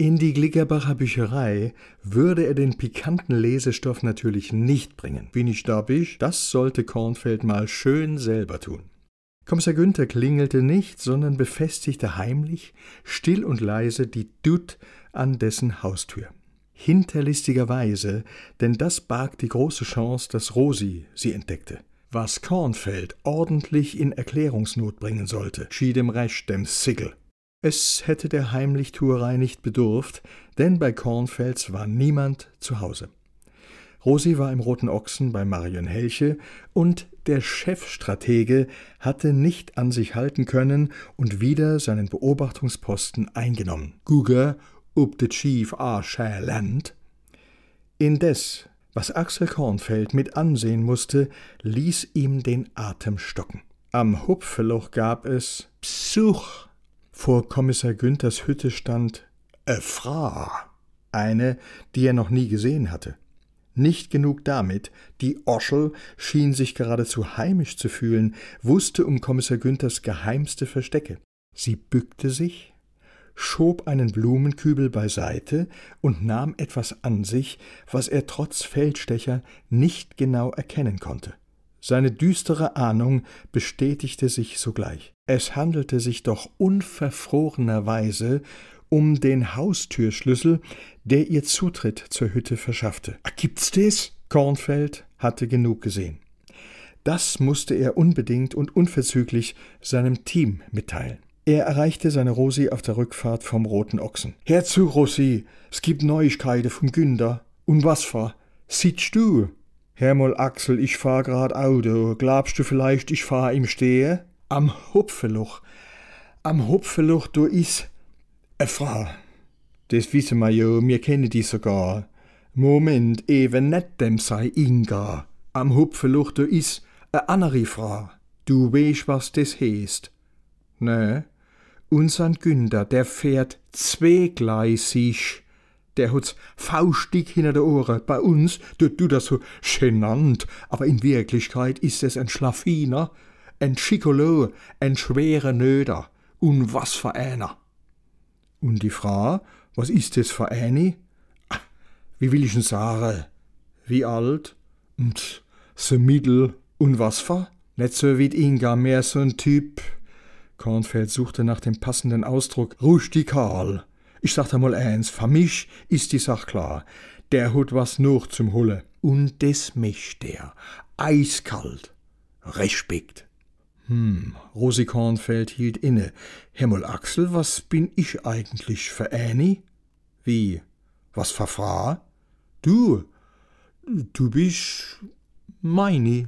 In die Glickerbacher Bücherei würde er den pikanten Lesestoff natürlich nicht bringen. Wie nicht da bist, das sollte Kornfeld mal schön selber tun. Kommissar Günther klingelte nicht, sondern befestigte heimlich, still und leise die Dut an dessen Haustür. Hinterlistigerweise, denn das barg die große Chance, dass Rosi sie entdeckte. Was Kornfeld ordentlich in Erklärungsnot bringen sollte, schied dem Recht dem Sigel. Es hätte der Heimlichtuerei nicht bedurft, denn bei Kornfels war niemand zu Hause. Rosi war im Roten Ochsen bei Marion Helche und der Chefstratege hatte nicht an sich halten können und wieder seinen Beobachtungsposten eingenommen. Guger ob de Chief a Land. Indes, was Axel Kornfeld mit ansehen musste, ließ ihm den Atem stocken. Am Hupfeloch gab es Psuch vor Kommissar Günthers Hütte stand »e Frau«, eine, die er noch nie gesehen hatte. Nicht genug damit, die Oschel schien sich geradezu heimisch zu fühlen, wusste um Kommissar Günthers geheimste Verstecke. Sie bückte sich, schob einen Blumenkübel beiseite und nahm etwas an sich, was er trotz Feldstecher nicht genau erkennen konnte. Seine düstere Ahnung bestätigte sich sogleich. Es handelte sich doch unverfrorenerweise um den Haustürschlüssel, der ihr Zutritt zur Hütte verschaffte. Ah, gibt's des? Kornfeld hatte genug gesehen. Das musste er unbedingt und unverzüglich seinem Team mitteilen. Er erreichte seine Rosi auf der Rückfahrt vom Roten Ochsen. Herzu, Rosi, es gibt Neuigkeiten vom Günder. Und was war? Siehst du? Hermol Axel, ich fahr grad Auto. Glaubst du vielleicht, ich fahr im Stehe? Am Hupfeloch. Am Hupfeloch, du is e Frau. Das wissen wir jo, mir kennen die sogar. Moment, even net dem sei Inga. Am Hupfeloch, du is e andere Frau. Du weisst, was das heißt. Ne? Unser Günder, der fährt zweigleisig der hat's faustig hinter der Ohren. Bei uns tut du das so genannt, aber in Wirklichkeit ist es ein Schlafiner, ein Schikolo, ein schwerer Nöder. Und was für einer. Und die Frau, was ist das für eine? Ah, wie will ich denn sagen? Wie alt? Und so mittel. Und was für? Nicht so wie Inga, mehr so ein Typ. Kornfeld suchte nach dem passenden Ausdruck. Rustikal. Ich sag dir mal eins, für mich ist die Sach klar. Der hat was noch zum Hulle. Und des mischt der. Eiskalt. Respekt. Hm, Rosi Kornfeld hielt inne. Himmel Axel, was bin ich eigentlich für Annie? Wie? Was für Frau? Du? Du bist meini.